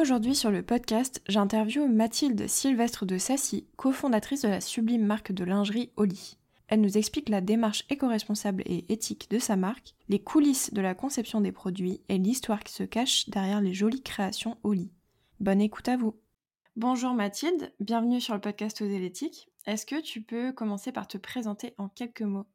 Aujourd'hui sur le podcast, j'interviewe Mathilde Sylvestre de Sassy, cofondatrice de la sublime marque de lingerie Oli. Elle nous explique la démarche éco-responsable et éthique de sa marque, les coulisses de la conception des produits et l'histoire qui se cache derrière les jolies créations Oli. Bonne écoute à vous. Bonjour Mathilde, bienvenue sur le podcast Oser l'éthique. Est-ce que tu peux commencer par te présenter en quelques mots?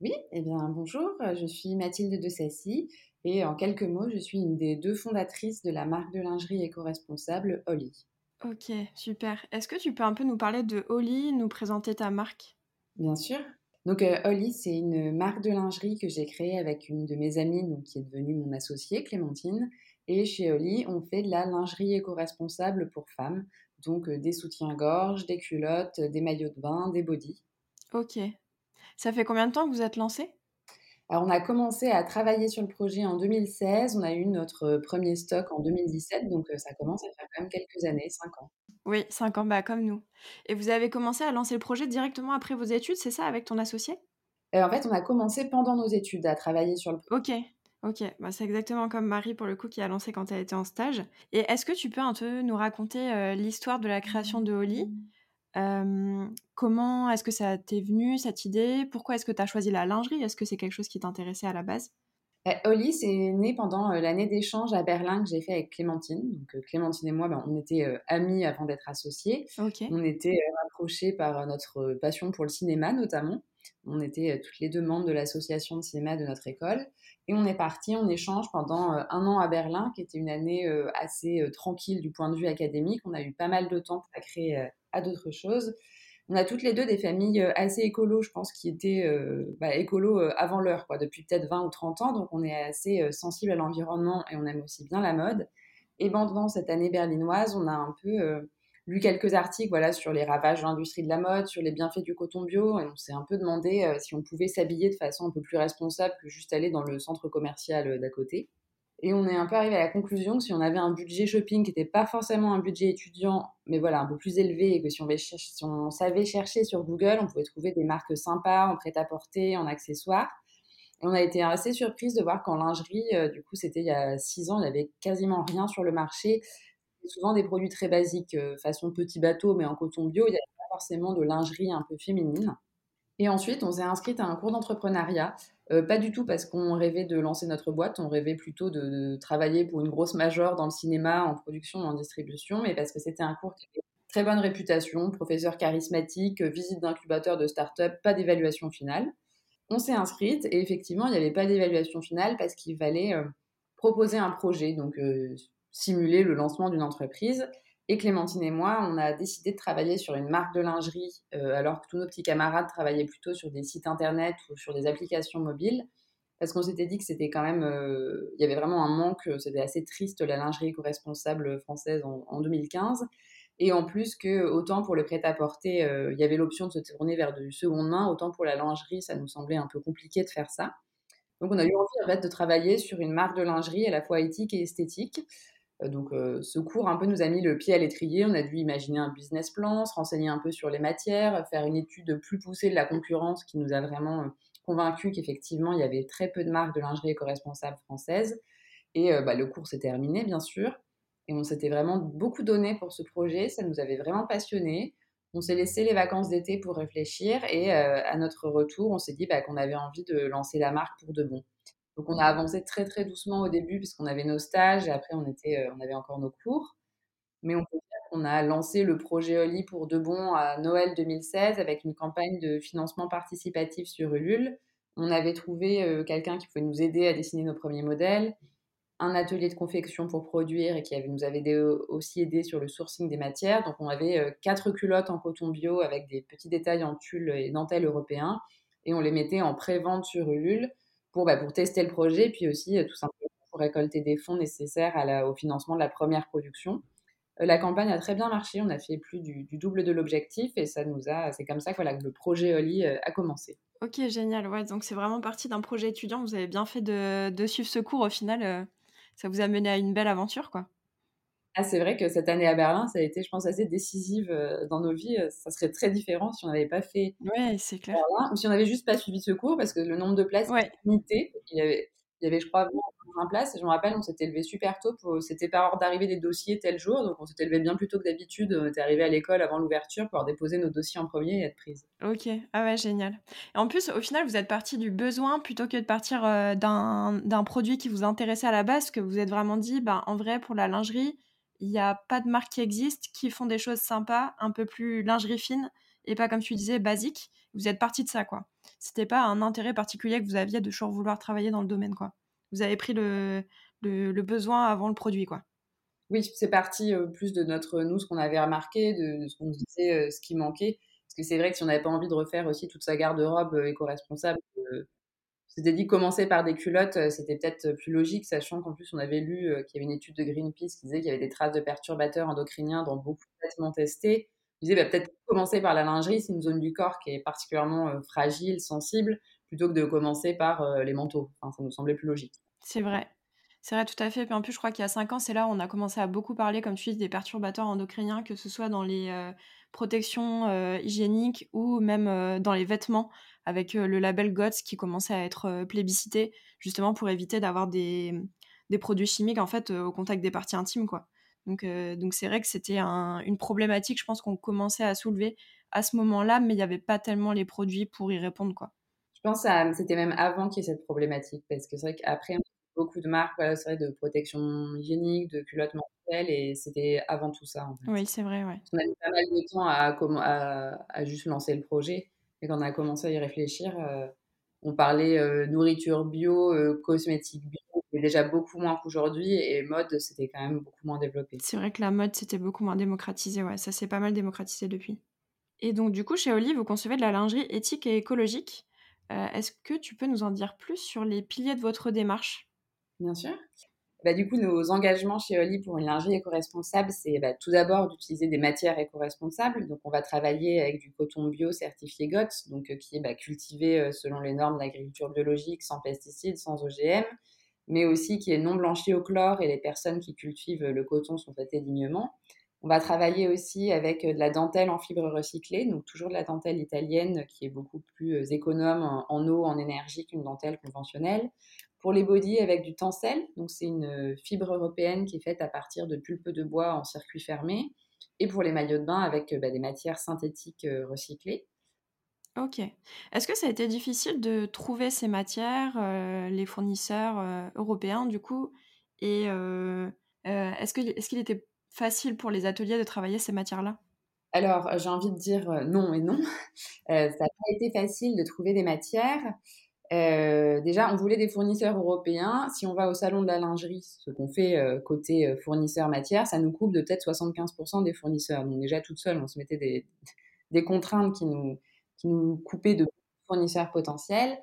Oui, eh bien bonjour, je suis Mathilde de Sassy et en quelques mots, je suis une des deux fondatrices de la marque de lingerie éco-responsable Oli. Ok, super. Est-ce que tu peux un peu nous parler de Oli, nous présenter ta marque? Bien sûr. Donc euh, Oli, c'est une marque de lingerie que j'ai créée avec une de mes amies, donc, qui est devenue mon associée, Clémentine. Et chez Oli, on fait de la lingerie éco-responsable pour femmes, donc euh, des soutiens-gorge, des culottes, des maillots de bain, des bodys. Ok. Ça fait combien de temps que vous êtes lancée? Alors, on a commencé à travailler sur le projet en 2016. On a eu notre premier stock en 2017. Donc, ça commence à faire quand même quelques années, 5 ans. Oui, 5 ans, bah, comme nous. Et vous avez commencé à lancer le projet directement après vos études, c'est ça, avec ton associé? En fait, on a commencé pendant nos études à travailler sur le projet. Ok. Ok, bah, c'est exactement comme Marie pour le coup qui a lancé quand elle était en stage. Et est-ce que tu peux un peu nous raconter l'histoire de la création de Holly comment est-ce que ça t'est venu, cette idée? Pourquoi est-ce que tu as choisi la lingerie? Est-ce que c'est quelque chose qui t'intéressait à la base? Bah, Oli, c'est né pendant l'année d'échange à Berlin que j'ai fait avec Clémentine. Donc, Clémentine et moi, ben, on était amis avant d'être associés. On était rapprochés par notre passion pour le cinéma, notamment. On était toutes les deux membres de l'association de cinéma de notre école. Et on est parti en échange pendant un an à Berlin, qui était une année assez tranquille du point de vue académique. On a eu pas mal de temps pour créer à d'autres choses. On a toutes les deux des familles euh, assez écolo, je pense, qui étaient euh, bah, écolo euh, avant l'heure, quoi, depuis peut-être 20 ou 30 ans. Donc on est assez sensible à l'environnement et on aime aussi bien la mode. Et pendant cette année berlinoise, on a un peu lu quelques articles voilà, sur les ravages de l'industrie de la mode, sur les bienfaits du coton bio, et on s'est un peu demandé si on pouvait s'habiller de façon un peu plus responsable que juste aller dans le centre commercial d'à côté. Et on est un peu arrivé à la conclusion que si on avait un budget shopping qui n'était pas forcément un budget étudiant, mais voilà, un peu plus élevé, et que si on, savait chercher sur Google, on pouvait trouver des marques sympas en prêt-à-porter, en accessoires. Et on a été assez surprise de voir qu'en lingerie, euh, du coup, c'était il y a six ans, il n'y avait quasiment rien sur le marché. Souvent des produits très basiques, euh, façon petit bateau, mais en coton bio, il n'y avait pas forcément de lingerie un peu féminine. Et ensuite, on s'est inscrite à un cours d'entrepreneuriat euh, pas du tout parce qu'on rêvait de lancer notre boîte, on rêvait plutôt de, travailler pour une grosse major dans le cinéma, en production, en distribution, mais parce que c'était un cours qui avait très bonne réputation, professeur charismatique, visite d'incubateur de start-up, pas d'évaluation finale. On s'est inscrite et effectivement, il n'y avait pas d'évaluation finale parce qu'il fallait euh, proposer un projet, donc euh, simuler le lancement d'une entreprise. Et Clémentine et moi, on a décidé de travailler sur une marque de lingerie, euh, alors que tous nos petits camarades travaillaient plutôt sur des sites internet ou sur des applications mobiles, parce qu'on s'était dit que c'était quand même, euh, il y avait vraiment un manque, euh, c'était assez triste la lingerie éco-responsable française en, 2015. Et en plus que autant pour le prêt-à-porter, il y avait l'option de se tourner vers du seconde main, autant pour la lingerie, ça nous semblait un peu compliqué de faire ça. Donc on a eu envie en fait, de travailler sur une marque de lingerie à la fois éthique et esthétique. Euh, donc, euh, ce cours un peu nous a mis le pied à l'étrier. On a dû imaginer un business plan, se renseigner un peu sur les matières, faire une étude plus poussée de la concurrence qui nous a vraiment euh, convaincus qu'effectivement, il y avait très peu de marques de lingerie éco-responsable françaises. Et bah, le cours s'est terminé, bien sûr. Et on s'était vraiment beaucoup donné pour ce projet. Ça nous avait vraiment passionné. On s'est laissé les vacances d'été pour réfléchir. Et à notre retour, on s'est dit bah, qu'on avait envie de lancer la marque pour de bon. Donc on a avancé très très doucement au début puisqu'on avait nos stages et après on, était, euh, on avait encore nos cours. Mais on a lancé le projet Oli pour de bon à Noël 2016 avec une campagne de financement participatif sur Ulule. On avait trouvé euh, quelqu'un qui pouvait nous aider à dessiner nos premiers modèles, un atelier de confection pour produire et qui nous avait aussi aidé sur le sourcing des matières. Donc on avait euh, quatre culottes en coton bio avec des petits détails en tulle et dentelle européen et on les mettait en pré-vente sur Ulule pour, bah, pour tester le projet, puis aussi euh, tout simplement pour récolter des fonds nécessaires au financement de la première production. la campagne a très bien marché. On a fait plus du, double de l'objectif et ça nous a, c'est comme ça que, le projet Oli a commencé. Ok, génial. Ouais, donc c'est vraiment parti d'un projet étudiant. Vous avez bien fait de, de suivre ce cours. Au final, ça vous a mené à une belle aventure, quoi. Ah, c'est vrai que cette année à Berlin, ça a été, je pense, assez décisive dans nos vies. Ça serait très différent si on n'avait pas fait ouais, c'est clair. ou si on n'avait juste pas suivi ce cours, parce que le nombre de places ouais. était limité. Il y avait, il y avait, je crois, 20 places. Et je me rappelle, on s'était levé super tôt. C'était par ordre d'arrivée des dossiers tel jour. Donc, on s'était levé bien plus tôt que d'habitude. On était arrivé à l'école avant l'ouverture pour déposer nos dossiers en premier et être prise. Ok. Ah ouais, génial. Et en plus, au final, vous êtes parti du besoin plutôt que de partir d'un produit qui vous intéressait à la base, que vous êtes vraiment dit, bah, en vrai, pour la lingerie, il n'y a pas de marques qui existent qui font des choses sympas, un peu plus lingerie fine et pas comme tu disais basique. Vous êtes parti de ça quoi. C'était pas un intérêt particulier que vous aviez de toujours vouloir travailler dans le domaine quoi. Vous avez pris le, le, besoin avant le produit quoi. Oui, c'est parti euh, plus de notre nous ce qu'on avait remarqué, de, ce qu'on disait, euh, ce qui manquait. Parce que c'est vrai que si on n'avait pas envie de refaire aussi toute sa garde-robe euh, éco-responsable, s'était dit commencer par des culottes, euh, c'était peut-être plus logique, sachant qu'en plus on avait lu euh, qu'il y avait une étude de Greenpeace qui disait qu'il y avait des traces de perturbateurs endocriniens dans beaucoup de vêtements testés. Je disais bah, peut-être commencer par la lingerie, c'est une zone du corps qui est particulièrement euh, fragile, sensible, plutôt que de commencer par les manteaux. Enfin, ça nous semblait plus logique. C'est vrai. C'est vrai, tout à fait. Puis en plus, je crois qu'il y a 5 ans, c'est là où on a commencé à beaucoup parler, comme tu dis, des perturbateurs endocriniens, que ce soit dans les protections hygiéniques ou même dans les vêtements avec le label GOTS qui commençait à être plébiscité, justement pour éviter d'avoir des, des, produits chimiques en fait au contact des parties intimes. Quoi. Donc, donc c'est vrai que c'était une problématique, je pense qu'on commençait à soulever à ce moment-là, mais il n'y avait pas tellement les produits pour y répondre. Quoi. Je pense que c'était même avant qu'il y ait cette problématique, parce que c'est vrai qu'après, beaucoup de marques, voilà, c'est vrai, de protection hygiénique, de culottes menstruelles, et c'était avant tout ça. En fait. Oui, c'est vrai, ouais. On a mis pas mal de temps à, à, à, juste lancer le projet. Et quand on a commencé à y réfléchir, euh, on parlait euh, nourriture bio, euh, cosmétiques bio, mais déjà beaucoup moins qu'aujourd'hui, et mode, c'était quand même beaucoup moins développé. C'est vrai que la mode, c'était beaucoup moins démocratisé, ouais, ça s'est pas mal démocratisé depuis. Et donc, du coup, chez Oli, vous concevez de la lingerie éthique et écologique. Est-ce que tu peux nous en dire plus sur les piliers de votre démarche? Bien sûr. Bah, du coup, nos engagements chez Oli pour une lingerie éco-responsable, c'est bah, tout d'abord d'utiliser des matières éco-responsables. Donc, on va travailler avec du coton bio certifié GOTS, donc, euh, qui est bah, cultivé euh, selon les normes d'agriculture biologique, sans pesticides, sans OGM, mais aussi qui est non blanchi au chlore et les personnes qui cultivent le coton sont traitées dignement. On va travailler aussi avec euh, de la dentelle en fibre recyclée, donc toujours de la dentelle italienne qui est beaucoup plus économe en eau, en énergie qu'une dentelle conventionnelle. Pour les body avec du tencel, donc c'est une euh, fibre européenne qui est faite à partir de pulpe de bois en circuit fermé. Et pour les maillots de bain avec euh, bah, des matières synthétiques euh, recyclées. Ok. Est-ce que ça a été difficile de trouver ces matières, les fournisseurs européens du coup? Et est-ce qu'il est qu'il était facile pour les ateliers de travailler ces matières-là? Alors, j'ai envie de dire non et non. ça n'a pas été facile de trouver des matières. Euh, déjà, on voulait des fournisseurs européens. Si on va au salon de la lingerie, ce qu'on fait euh, côté euh, fournisseur matière, ça nous coupe de peut-être 75% des fournisseurs. Donc déjà, toute seule, on se mettait des, des contraintes qui nous, qui nous coupaient de fournisseurs potentiels.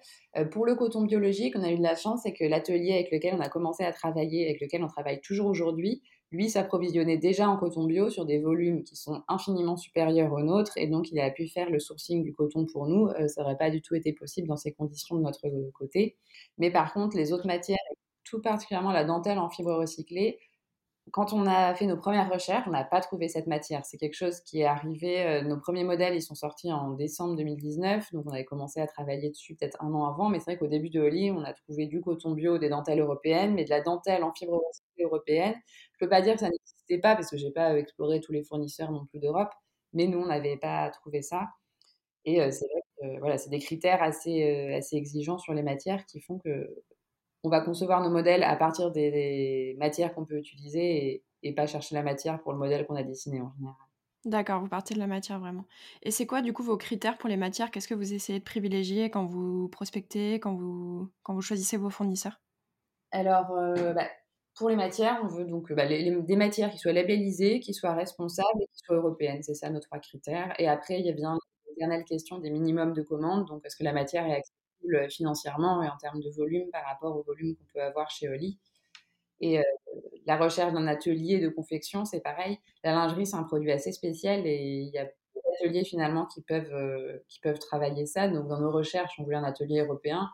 pour le coton biologique, on a eu de la chance, c'est que l'atelier avec lequel on a commencé à travailler, avec lequel on travaille toujours aujourd'hui, lui s'approvisionnait déjà en coton bio sur des volumes qui sont infiniment supérieurs aux nôtres et donc il a pu faire le sourcing du coton pour nous. Euh, ça n'aurait pas du tout été possible dans ces conditions de notre côté. Mais par contre, les autres matières, tout particulièrement la dentelle en fibre recyclée, quand on a fait nos premières recherches, on n'a pas trouvé cette matière. C'est quelque chose qui est arrivé. Euh, nos premiers modèles, ils sont sortis en décembre 2019, donc on avait commencé à travailler dessus peut-être un an avant. Mais c'est vrai qu'au début de Oli, on a trouvé du coton bio, des dentelles européennes, mais de la dentelle en fibre européenne. Je peux pas dire que ça n'existait pas parce que j'ai pas exploré tous les fournisseurs non plus d'Europe, mais nous on n'avait pas trouvé ça. Et euh, c'est vrai que voilà, c'est des critères assez, euh, assez exigeants sur les matières qui font que on va concevoir nos modèles à partir des, matières qu'on peut utiliser et, pas chercher la matière pour le modèle qu'on a dessiné en général. D'accord, vous partez de la matière vraiment. Et c'est quoi du coup vos critères pour les matières? Qu'est-ce que vous essayez de privilégier quand vous prospectez, quand vous, quand vous choisissez vos fournisseurs? Alors, euh, bah, pour les matières, on veut donc bah, des matières qui soient labellisées, qui soient responsables et qui soient européennes. C'est ça nos trois critères. Et après, il y a bien l'éternelle question des minimums de commandes. Donc, est-ce que la matière est accessible financièrement et en termes de volume par rapport au volume qu'on peut avoir chez Oli. Et la recherche d'un atelier de confection, c'est pareil. La lingerie, c'est un produit assez spécial et il y a beaucoup d'ateliers finalement qui peuvent, qui peuvent travailler ça. Donc dans nos recherches, on voulait un atelier européen.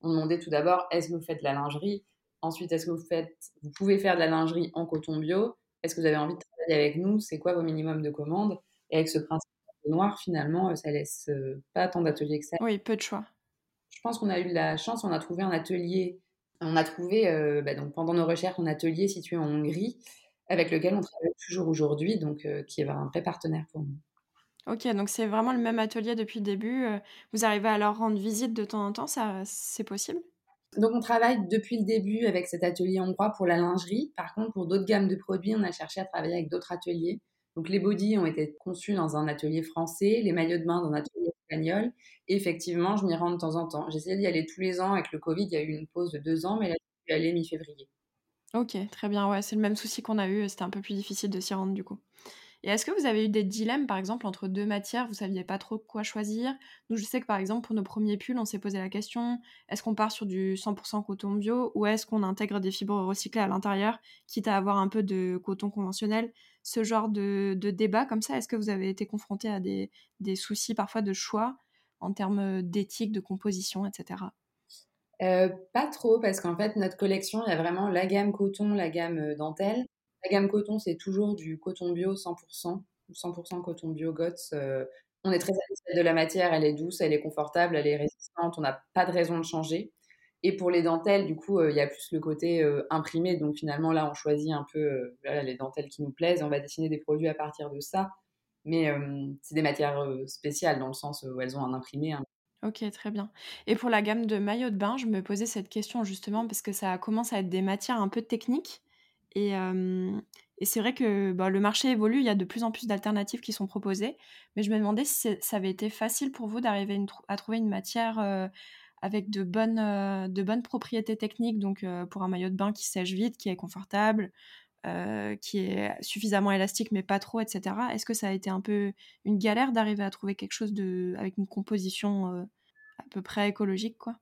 On demandait tout d'abord, est-ce que vous faites de la lingerie? Ensuite, est-ce que vous faites, vous pouvez faire de la lingerie en coton bio? Est-ce que vous avez envie de travailler avec nous? C'est quoi vos minimums de commandes? Et avec ce principe noir, finalement, ça laisse pas tant d'ateliers que ça. Oui, peu de choix. Pense qu'on a eu de la chance, on a trouvé un atelier on a trouvé, euh, bah, donc pendant nos recherches, un atelier situé en Hongrie avec lequel on travaille toujours aujourd'hui, donc euh, qui est un vrai partenaire pour nous. Ok, donc c'est vraiment le même atelier depuis le début. Euh, vous arrivez à leur rendre visite de temps en temps, ça, c'est possible? Donc on travaille depuis le début avec cet atelier hongrois pour la lingerie. Par contre, pour d'autres gammes de produits, on a cherché à travailler avec d'autres ateliers. Donc les bodys ont été conçus dans un atelier français, les maillots de bain dans un atelier Et effectivement, je m'y rends de temps en temps. J'essaie d'y aller tous les ans. Avec le Covid, il y a eu une pause de deux ans, mais là, je suis allée mi-février. Ok, très bien. Ouais, c'est le même souci qu'on a eu. C'était un peu plus difficile de s'y rendre du coup. Et est-ce que vous avez eu des dilemmes, par exemple, entre deux matières? Vous saviez pas trop quoi choisir? Nous, je sais que, par exemple, pour nos premiers pulls, on s'est posé la question est-ce qu'on part sur du 100% coton bio ou est-ce qu'on intègre des fibres recyclées à l'intérieur, quitte à avoir un peu de coton conventionnel? Ce genre de, débat comme ça, est-ce que vous avez été confronté à des, soucis parfois de choix en termes d'éthique, de composition, etc. Pas trop, parce qu'en fait, notre collection, il y a vraiment la gamme coton, la gamme dentelle. La gamme coton, c'est toujours du coton bio 100%, 100% coton bio GOTS. On est très satisfait de la matière, elle est douce, elle est confortable, elle est résistante, on n'a pas de raison de changer. Et pour les dentelles, du coup, euh, il y a plus le côté euh, imprimé. Donc finalement, là, on choisit un peu les dentelles qui nous plaisent. On va dessiner des produits à partir de ça. Mais c'est des matières spéciales dans le sens où elles ont un imprimé. Ok, très bien. Et pour la gamme de maillots de bain, je me posais cette question justement parce que ça commence à être des matières un peu techniques. Et, et c'est vrai que bah, le marché évolue, il y a de plus en plus d'alternatives qui sont proposées. Mais je me demandais si ça avait été facile pour vous d'arriver à trouver une matière avec de bonnes, de bonnes propriétés techniques, donc pour un maillot de bain qui sèche vite, qui est confortable, qui est suffisamment élastique mais pas trop, etc. Est-ce que ça a été un peu une galère d'arriver à trouver quelque chose de, avec une composition à peu près écologique quoi?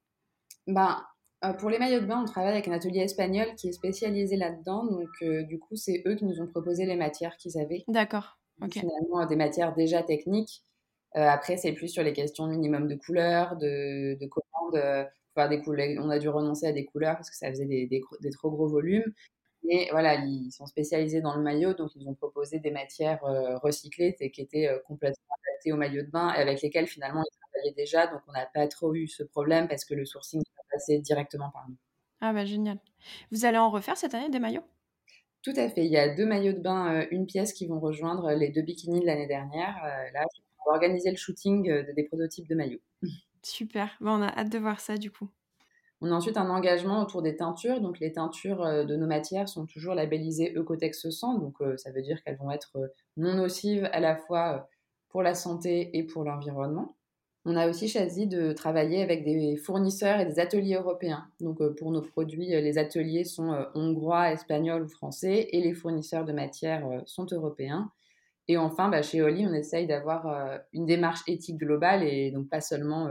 Euh, pour les maillots de bain, on travaille avec un atelier espagnol qui est spécialisé là-dedans. Donc, euh, du coup, c'est eux qui nous ont proposé les matières qu'ils avaient. D'accord. Finalement, des matières déjà techniques. Euh, après, c'est plus sur les questions minimum de couleurs, de, de des On a dû renoncer à des couleurs parce que ça faisait des, des, trop gros volumes. Mais voilà, ils sont spécialisés dans le maillot, donc ils ont proposé des matières recyclées qui étaient complètement adaptées au maillot de bain et avec lesquelles finalement ils travaillaient déjà. Donc on n'a pas trop eu ce problème parce que le sourcing passer directement par nous. Ah bah génial. Vous allez en refaire cette année des maillots? Tout à fait. Il y a deux maillots de bain, euh, une pièce qui vont rejoindre les deux bikinis de l'année dernière. Euh, là, on va organiser le shooting euh, des prototypes de maillots. Super. Bon, on a hâte de voir ça du coup. On a ensuite un engagement autour des teintures. Donc, les teintures de nos matières sont toujours labellisées Ecotex 100. Donc, ça veut dire qu'elles vont être non nocives à la fois pour la santé et pour l'environnement. On a aussi choisi de travailler avec des fournisseurs et des ateliers européens. Donc euh, pour nos produits, euh, les ateliers sont euh, hongrois, espagnols ou français et les fournisseurs de matières sont européens. Et enfin, bah, chez Oli, on essaye d'avoir une démarche éthique globale et donc pas seulement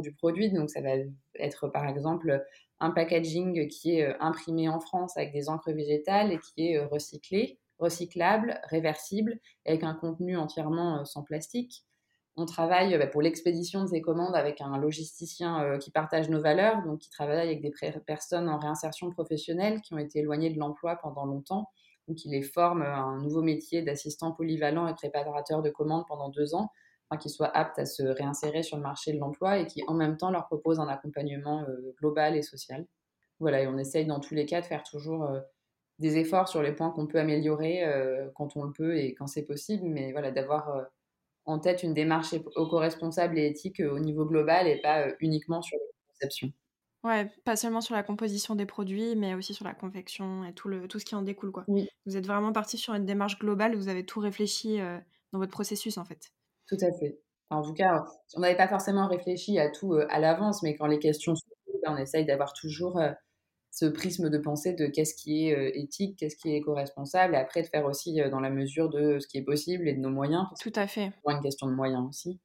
du produit. Donc ça va être par exemple un packaging qui est imprimé en France avec des encres végétales et qui est recyclé, recyclable, réversible, avec un contenu entièrement sans plastique. On travaille bah, pour l'expédition de ces commandes avec un logisticien euh, qui partage nos valeurs, donc qui travaille avec des personnes en réinsertion professionnelle qui ont été éloignées de l'emploi pendant longtemps, donc qui les forme à un nouveau métier d'assistant polyvalent et préparateur de commandes pendant deux ans, afin qu'ils soient aptes à se réinsérer sur le marché de l'emploi et qui en même temps leur propose un accompagnement euh, global et social. Voilà, et on essaye dans tous les cas de faire toujours euh, des efforts sur les points qu'on peut améliorer quand on le peut et quand c'est possible, mais voilà, d'avoir en tête une démarche éco-responsable et éthique euh, au niveau global et pas euh, uniquement sur la conception. Ouais, pas seulement sur la composition des produits, mais aussi sur la confection et tout, le, tout ce qui en découle. Quoi. Oui. Vous êtes vraiment parti sur une démarche globale, vous avez tout réfléchi euh, dans votre processus en fait. Tout à fait. en tout cas, on n'avait pas forcément réfléchi à tout à l'avance, mais quand les questions sont on essaye d'avoir toujours ce prisme de pensée de qu'est-ce qui est euh, éthique, qu'est-ce qui est éco-responsable, et après de faire aussi euh, dans la mesure de ce qui est possible et de nos moyens. Tout à fait. C'est une question de moyens aussi.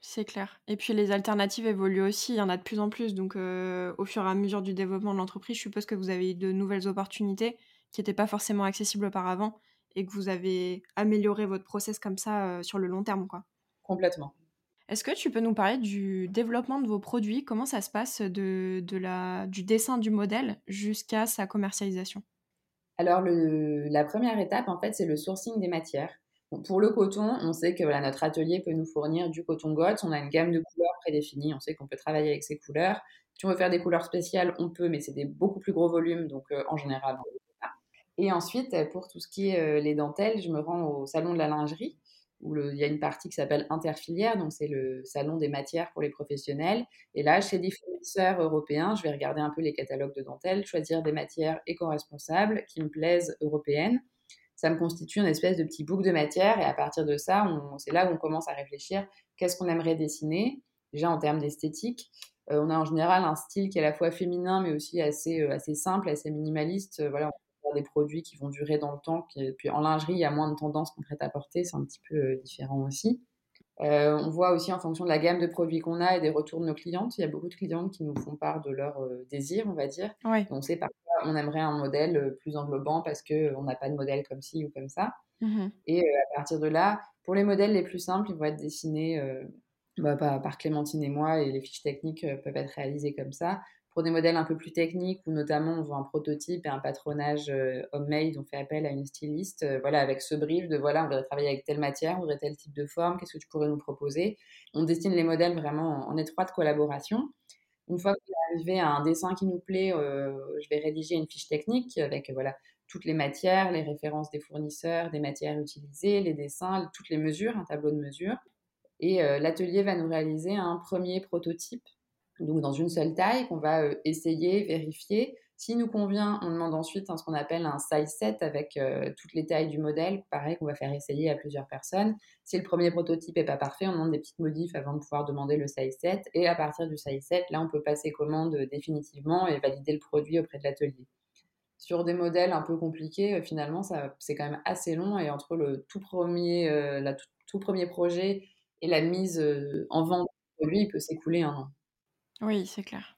C'est clair. Et puis les alternatives évoluent aussi, il y en a de plus en plus. Donc euh, au fur et à mesure du développement de l'entreprise, je suppose que vous avez eu de nouvelles opportunités qui n'étaient pas forcément accessibles auparavant et que vous avez amélioré votre process comme ça sur le long terme, quoi. Complètement. Est-ce que tu peux nous parler du développement de vos produits? Comment ça se passe de, de la, du dessin du modèle jusqu'à sa commercialisation? Alors, le, la première étape, en fait, c'est le sourcing des matières. pour le coton, on sait que voilà, notre atelier peut nous fournir du coton GOTS. On a une gamme de couleurs prédéfinie. On sait qu'on peut travailler avec ces couleurs. Si on veut faire des couleurs spéciales, on peut, mais c'est des beaucoup plus gros volumes. Donc, euh, en général, on ne peut pas. Et ensuite, pour tout ce qui est euh, les dentelles, je me rends au salon de la lingerie où il y a une partie qui s'appelle interfilière, donc c'est le salon des matières pour les professionnels. Et là, chez des fournisseurs européens, je vais regarder un peu les catalogues de dentelle, choisir des matières éco-responsables qui me plaisent européennes. Ça me constitue une espèce de petit bouc de matière et à partir de ça, c'est là où on commence à réfléchir qu'est-ce qu'on aimerait dessiner, déjà en termes d'esthétique. Euh, on a en général un style qui est à la fois féminin mais aussi assez, euh, assez simple, assez minimaliste. Euh, voilà, des produits qui vont durer dans le temps. puis en lingerie, il y a moins de tendances qu'on prête à porter, c'est un petit peu euh, différent aussi. Euh, on voit aussi en fonction de la gamme de produits qu'on a et des retours de nos clientes, il y a beaucoup de clientes qui nous font part de leur euh, désir, on va dire. On sait parfois on aimerait un modèle plus englobant parce qu'on n'a pas de modèle comme ci ou comme ça. Mmh et à partir de là, pour les modèles les plus simples, ils vont être dessinés bah, par Clémentine et moi et les fiches techniques peuvent être réalisées comme ça. Pour des modèles un peu plus techniques, où notamment on voit un prototype et un patronage euh, homemade, on fait appel à une styliste, euh, voilà, avec ce brief de voilà, on voudrait travailler avec telle matière, on voudrait tel type de forme, qu'est-ce que tu pourrais nous proposer? On destine les modèles vraiment en, étroite collaboration. Une fois qu'on est arrivé à un dessin qui nous plaît, euh, je vais rédiger une fiche technique avec voilà toutes les matières, les références des fournisseurs, des matières utilisées, les dessins, toutes les mesures, un tableau de mesures. Et l'atelier va nous réaliser un premier prototype donc dans une seule taille qu'on va euh, essayer, vérifier. Si nous convient, on demande ensuite ce qu'on appelle un size set avec euh, toutes les tailles du modèle, pareil qu'on va faire essayer à plusieurs personnes. Si le premier prototype n'est pas parfait, on demande des petites modifs avant de pouvoir demander le size set. Et à partir du size set, là, on peut passer commande définitivement et valider le produit auprès de l'atelier. Sur des modèles un peu compliqués, euh, finalement, c'est quand même assez long et entre le tout premier, la tout, premier projet et la mise en vente du produit, il peut s'écouler un an. Oui, c'est clair.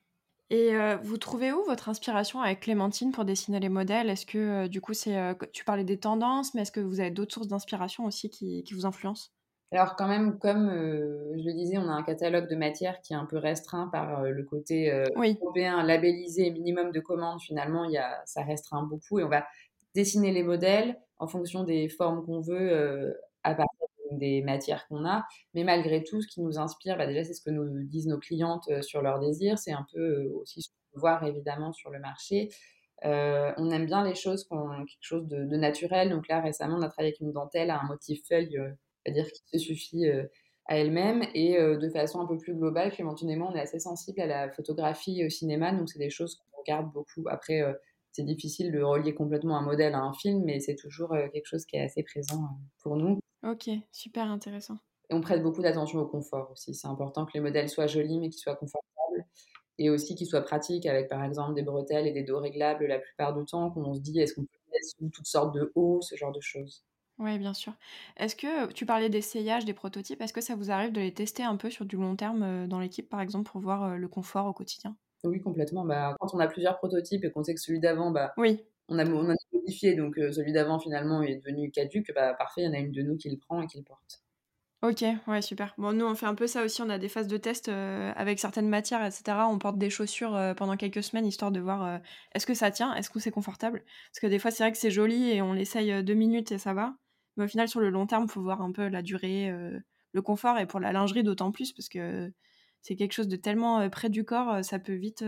Et vous trouvez où votre inspiration avec Clémentine pour dessiner les modèles? Est-ce que du coup, c'est tu parlais des tendances, mais est-ce que vous avez d'autres sources d'inspiration aussi qui, qui, vous influencent? Alors quand même, comme je le disais, on a un catalogue de matières qui est un peu restreint par le côté européen, labellisé, minimum de commandes. Finalement, il y a, ça restreint beaucoup et on va dessiner les modèles en fonction des formes qu'on veut des matières qu'on a. Mais malgré tout, ce qui nous inspire, bah, déjà, c'est ce que nous disent nos clientes euh, sur leurs désirs. C'est un peu euh, aussi ce qu'on voir évidemment sur le marché. Euh, on aime bien les choses qui ont quelque chose de, naturel. Donc là, récemment, on a travaillé avec une dentelle à un motif feuille, c'est-à-dire qui se suffit à elle-même. Et de façon un peu plus globale, Clémentine et on est assez sensible à la photographie et au cinéma. Donc c'est des choses qu'on regarde beaucoup. Après, c'est difficile de relier complètement un modèle à un film, mais c'est toujours quelque chose qui est assez présent pour nous. Ok, super intéressant. Et on prête beaucoup d'attention au confort aussi. C'est important que les modèles soient jolis mais qu'ils soient confortables et aussi qu'ils soient pratiques avec par exemple des bretelles et des dos réglables la plupart du temps qu'on se dit est-ce qu'on peut mettre sous toutes sortes de hauts, ce genre de choses. Oui, bien sûr. Est-ce que tu parlais d'essayage des prototypes, est-ce que ça vous arrive de les tester un peu sur du long terme euh, dans l'équipe par exemple pour voir euh, le confort au quotidien? Oui, complètement. Bah, quand on a plusieurs prototypes et qu'on sait que celui d'avant, bah, oui on a, donc euh, celui d'avant finalement est devenu caduque, bah, parfait, il y en a une de nous qui le prend et qui le porte. Ok, ouais, super. Bon, nous, on fait un peu ça aussi. On a des phases de test euh, avec certaines matières, etc. On porte des chaussures euh, pendant quelques semaines, histoire de voir est-ce que ça tient, est-ce que c'est confortable? Parce que des fois, c'est vrai que c'est joli et on l'essaye deux minutes et ça va. Mais au final, sur le long terme, il faut voir un peu la durée, le confort. Et pour la lingerie, d'autant plus, parce que c'est quelque chose de tellement près du corps, ça peut vite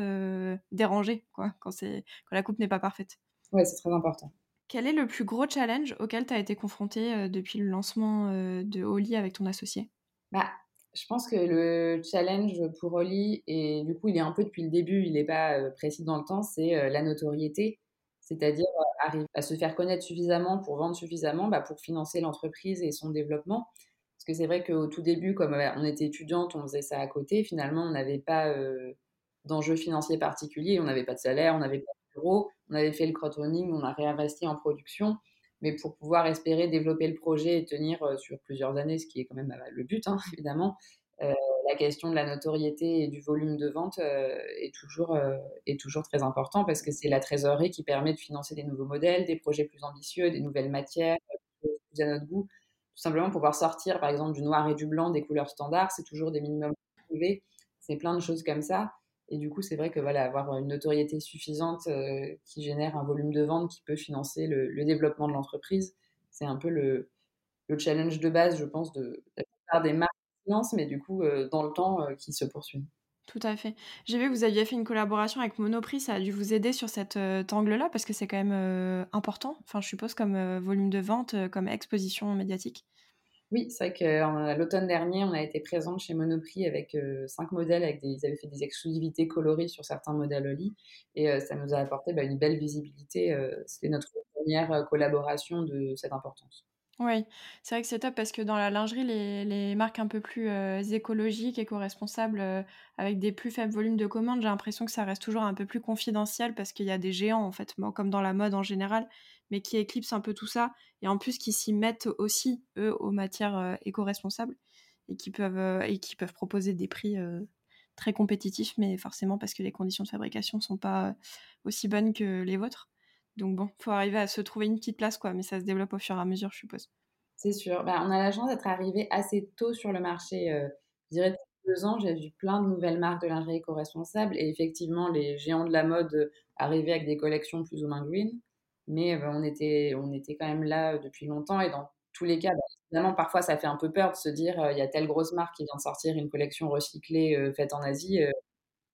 déranger, quoi, quand, quand la coupe n'est pas parfaite. Ouais, c'est très important. Quel est le plus gros challenge auquel tu as été confronté euh, depuis le lancement euh, de Oli avec ton associé? Bah, Je pense que le challenge pour Oli, et du coup il est un peu depuis le début, il n'est pas euh, précis dans le temps, c'est la notoriété. C'est-à-dire arriver à se faire connaître suffisamment pour vendre suffisamment bah, pour financer l'entreprise et son développement. Parce que c'est vrai qu'au tout début, comme on était étudiante, on faisait ça à côté. Finalement, on n'avait pas d'enjeux financiers particuliers, on n'avait pas de salaire, on n'avait pas de bureau on avait fait le crowdfunding, on a réinvesti en production, mais pour pouvoir espérer développer le projet et tenir euh, sur plusieurs années, ce qui est quand même le but, hein, évidemment, euh, la question de la notoriété et du volume de vente est, toujours, est toujours très important parce que c'est la trésorerie qui permet de financer des nouveaux modèles, des projets plus ambitieux, des nouvelles matières, plus à notre goût. Tout simplement pouvoir sortir, par exemple, du noir et du blanc, des couleurs standards, c'est toujours des minimums privés. C'est plein de choses comme ça. Et du coup, c'est vrai que voilà, avoir une notoriété suffisante qui génère un volume de vente qui peut financer le, développement de l'entreprise, c'est un peu le, le challenge de base, je pense, de plupart des marques qui mais du coup, euh, dans le temps, euh, qui se poursuit. Tout à fait. J'ai vu que vous aviez fait une collaboration avec Monoprix, ça a dû vous aider sur cet euh, angle-là, parce que c'est quand même important, enfin, je suppose, comme volume de vente, comme exposition médiatique. Oui, c'est vrai que l'automne dernier, on a été présente chez Monoprix avec cinq modèles, avec ils avaient fait des exclusivités colorées sur certains modèles Oli, et ça nous a apporté bah, une belle visibilité. C'était notre première collaboration de cette importance. Oui, c'est vrai que c'est top parce que dans la lingerie, les marques un peu plus, euh, écologiques, éco-responsables, euh, avec des plus faibles volumes de commandes, j'ai l'impression que ça reste toujours un peu plus confidentiel parce qu'il y a des géants, en fait, comme dans la mode en général, mais qui éclipsent un peu tout ça et en plus qui s'y mettent aussi, eux, aux matières, euh, éco-responsables et qui peuvent, et qui peuvent proposer des prix, très compétitifs, mais forcément parce que les conditions de fabrication sont pas, aussi bonnes que les vôtres. Donc bon, faut arriver à se trouver une petite place, quoi. Mais ça se développe au fur et à mesure, je suppose. C'est sûr. Bah, on a la chance d'être arrivé assez tôt sur le marché. Euh, je dirais depuis deux ans, j'ai vu plein de nouvelles marques de lingerie éco-responsable. Et effectivement, les géants de la mode euh, arrivaient avec des collections plus ou moins green. Mais euh, on, était, on était quand même là depuis longtemps. Et dans tous les cas, bah, évidemment, parfois, ça fait un peu peur de se dire il y a telle grosse marque qui vient de sortir une collection recyclée faite en Asie.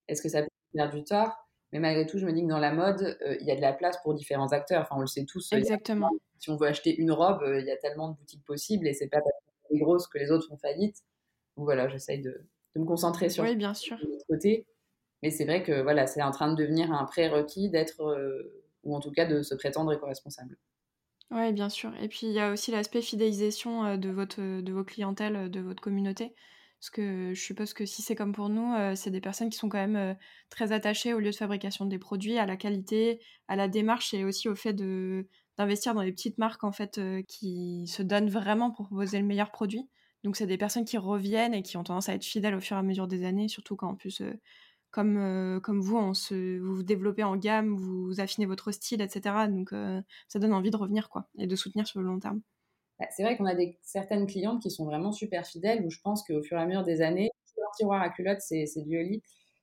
Est-ce que ça peut faire du tort? Mais malgré tout, je me dis que dans la mode, euh, il y a de la place pour différents acteurs. Enfin, on le sait tous. Exactement. si on veut acheter une robe, euh, il y a tellement de boutiques possibles et c'est pas parce qu'elle est grosse que les autres font faillite. Donc voilà, j'essaye de, de, me concentrer sur oui, bien sûr. l'autre côté. Mais c'est vrai que voilà, c'est en train de devenir un prérequis d'être, euh, ou en tout cas de se prétendre éco-responsable. Oui, bien sûr. Et puis il y a aussi l'aspect fidélisation de, votre, de vos clientèles, de votre communauté. Parce que je suppose que si c'est comme pour nous, euh, c'est des personnes qui sont quand même euh, très attachées au lieu de fabrication des produits, à la qualité, à la démarche et aussi au fait de d'investir dans les petites marques en fait euh, qui se donnent vraiment pour proposer le meilleur produit. Donc c'est des personnes qui reviennent et qui ont tendance à être fidèles au fur et à mesure des années, surtout quand en plus comme, comme vous, vous vous développez en gamme, vous affinez votre style, etc. Donc ça donne envie de revenir quoi et de soutenir sur le long terme. Bah, c'est vrai qu'on a des, certaines clientes qui sont vraiment super fidèles, où je pense qu'au fur et à mesure des années, leur tiroir à culottes, c'est du Oli.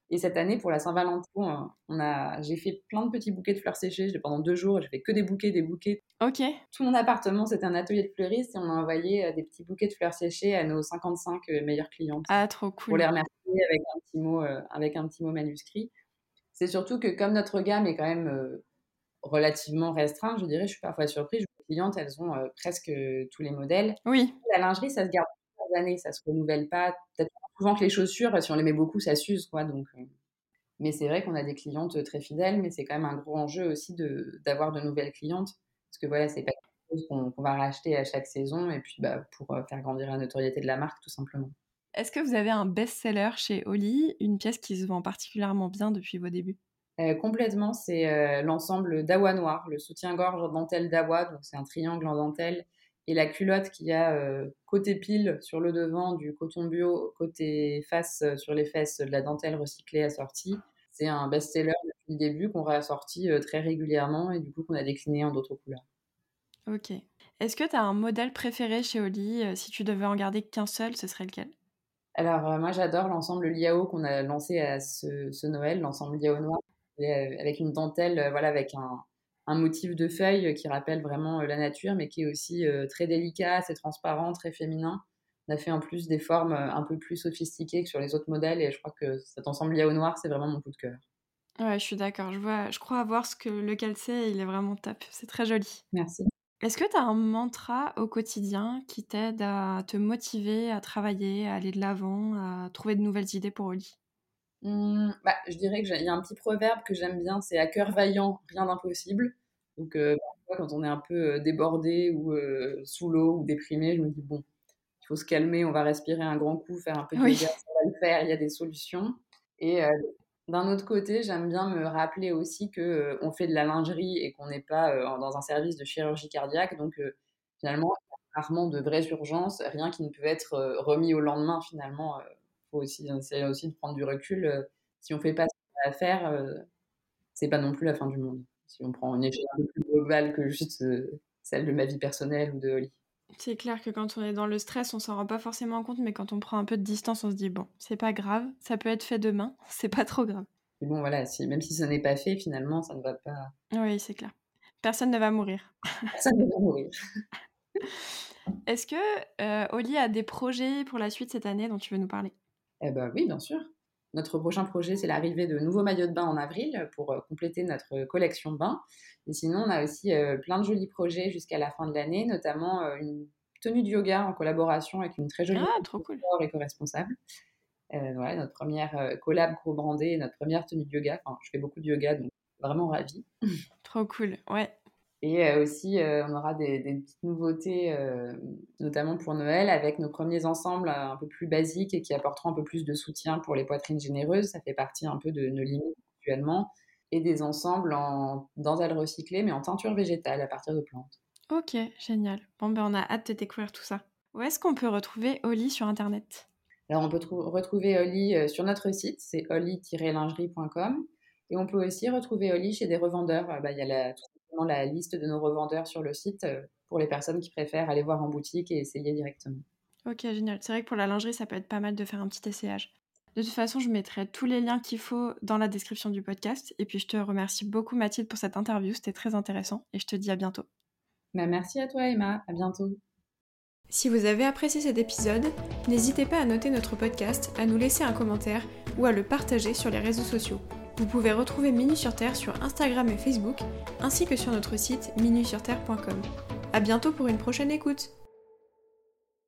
Et cette année, pour la Saint-Valentin, on a, j'ai fait plein de petits bouquets de fleurs séchées. Pendant deux jours, j'ai fait que des bouquets, des bouquets. Ok. Tout mon appartement, c'était un atelier de fleuriste et on a envoyé euh, des petits bouquets de fleurs séchées à nos 55 euh, meilleures clientes. Ah, trop cool. Pour les remercier avec un petit mot, euh, avec un petit mot manuscrit. C'est surtout que comme notre gamme est quand même relativement restreinte, je dirais, je suis parfois surprise clientes, elles ont euh, presque tous les modèles. Oui. La lingerie, ça se garde plusieurs années, ça se renouvelle pas. Peut-être souvent que les chaussures, si on les met beaucoup, ça s'use, quoi. Donc, euh. mais c'est vrai qu'on a des clientes très fidèles, mais c'est quand même un gros enjeu aussi de d'avoir de nouvelles clientes, parce que voilà, c'est pas quelque chose qu'on va racheter à chaque saison, et puis bah, pour euh, faire grandir la notoriété de la marque, tout simplement. Est-ce que vous avez un best-seller chez Oli, une pièce qui se vend particulièrement bien depuis vos débuts? Euh, complètement, c'est euh, l'ensemble d'Awa Noir, le soutien-gorge en dentelle d'Awa, donc c'est un triangle en dentelle, et la culotte qui a euh, côté pile sur le devant du coton bio, côté face sur les fesses de la dentelle recyclée assortie. C'est un best-seller depuis le début qu'on réassortit très régulièrement et du coup qu'on a décliné en d'autres couleurs. Ok. Est-ce que tu as un modèle préféré chez Oli Si tu devais en garder qu'un seul, ce serait lequel? Alors moi j'adore l'ensemble Liao qu'on a lancé à ce, ce Noël, l'ensemble Liao noir avec une dentelle, euh, voilà, avec un, un motif de feuille qui rappelle vraiment euh, la nature, mais qui est aussi très délicat, c'est transparent, très féminin. On a fait en plus des formes un peu plus sophistiquées que sur les autres modèles, et je crois que cet ensemble lié au noir, c'est vraiment mon coup de cœur. Ouais, je suis d'accord. Je vois, je crois avoir ce que lequel c'est. Il est vraiment top. C'est très joli. Merci. Est-ce que tu as un mantra au quotidien qui t'aide à te motiver, à travailler, à aller de l'avant, à trouver de nouvelles idées pour Oli? Mmh, bah, je dirais qu'il y a un petit proverbe que j'aime bien, c'est à cœur vaillant, rien d'impossible. Donc, euh, quand on est un peu euh, débordé ou euh, sous l'eau ou déprimé, je me dis, bon, il faut se calmer, on va respirer un grand coup, faire un peu de yoga, ça va le faire, il y a des solutions. Et d'un autre côté, j'aime bien me rappeler aussi que on fait de la lingerie et qu'on n'est pas dans un service de chirurgie cardiaque. Donc, finalement, rarement de vraies urgences, rien qui ne peut être remis au lendemain, finalement faut aussi essayer aussi de prendre du recul. si on fait pas ce qu'on a à faire, c'est pas non plus la fin du monde. Si on prend une échelle un peu plus globale que juste celle de ma vie personnelle ou de Oli. C'est clair que quand on est dans le stress, on s'en rend pas forcément compte, mais quand on prend un peu de distance, on se dit bon, c'est pas grave, ça peut être fait demain, c'est pas trop grave. Mais bon, voilà, si, même si ça n'est pas fait, finalement, ça ne va pas. Oui, c'est clair. Personne ne va mourir. Personne ne va mourir. Est-ce que euh, Oli a des projets pour la suite cette année dont tu veux nous parler? Eh ben oui, bien sûr. Notre prochain projet, c'est l'arrivée de nouveaux maillots de bain en avril pour euh, compléter notre collection de bain. Et sinon, on a aussi euh, plein de jolis projets jusqu'à la fin de l'année, notamment une tenue de yoga en collaboration avec une très jolie ah, trop cool. éco-responsable. voilà, notre première collab gros brandé, notre première tenue de yoga. Enfin, je fais beaucoup de yoga, donc vraiment ravie. Trop cool, ouais. Et aussi, on aura des, petites nouveautés, notamment pour Noël, avec nos premiers ensembles un peu plus basiques et qui apporteront un peu plus de soutien pour les poitrines généreuses. Ça fait partie un peu de nos limites actuellement. Et des ensembles en dentelle recyclée, mais en teinture végétale à partir de plantes. Ok, génial. Bon, ben on a hâte de découvrir tout ça. Où est-ce qu'on peut retrouver Oli sur Internet? Alors, on peut retrouver Oli sur notre site, c'est oli-lingerie.com. Et on peut aussi retrouver Oli chez des revendeurs. Bah, il y a la, la liste de nos revendeurs sur le site euh, pour les personnes qui préfèrent aller voir en boutique et essayer directement. Ok, génial. C'est vrai que pour la lingerie, ça peut être pas mal de faire un petit essayage. De toute façon, je mettrai tous les liens qu'il faut dans la description du podcast. Et puis, je te remercie beaucoup, Mathilde, pour cette interview. C'était très intéressant. Et je te dis à bientôt. Bah, merci à toi, Emma. À bientôt. Si vous avez apprécié cet épisode, n'hésitez pas à noter notre podcast, à nous laisser un commentaire ou à le partager sur les réseaux sociaux. Vous pouvez retrouver Minu sur Terre sur Instagram et Facebook, ainsi que sur notre site minusurterre.com. A bientôt pour une prochaine écoute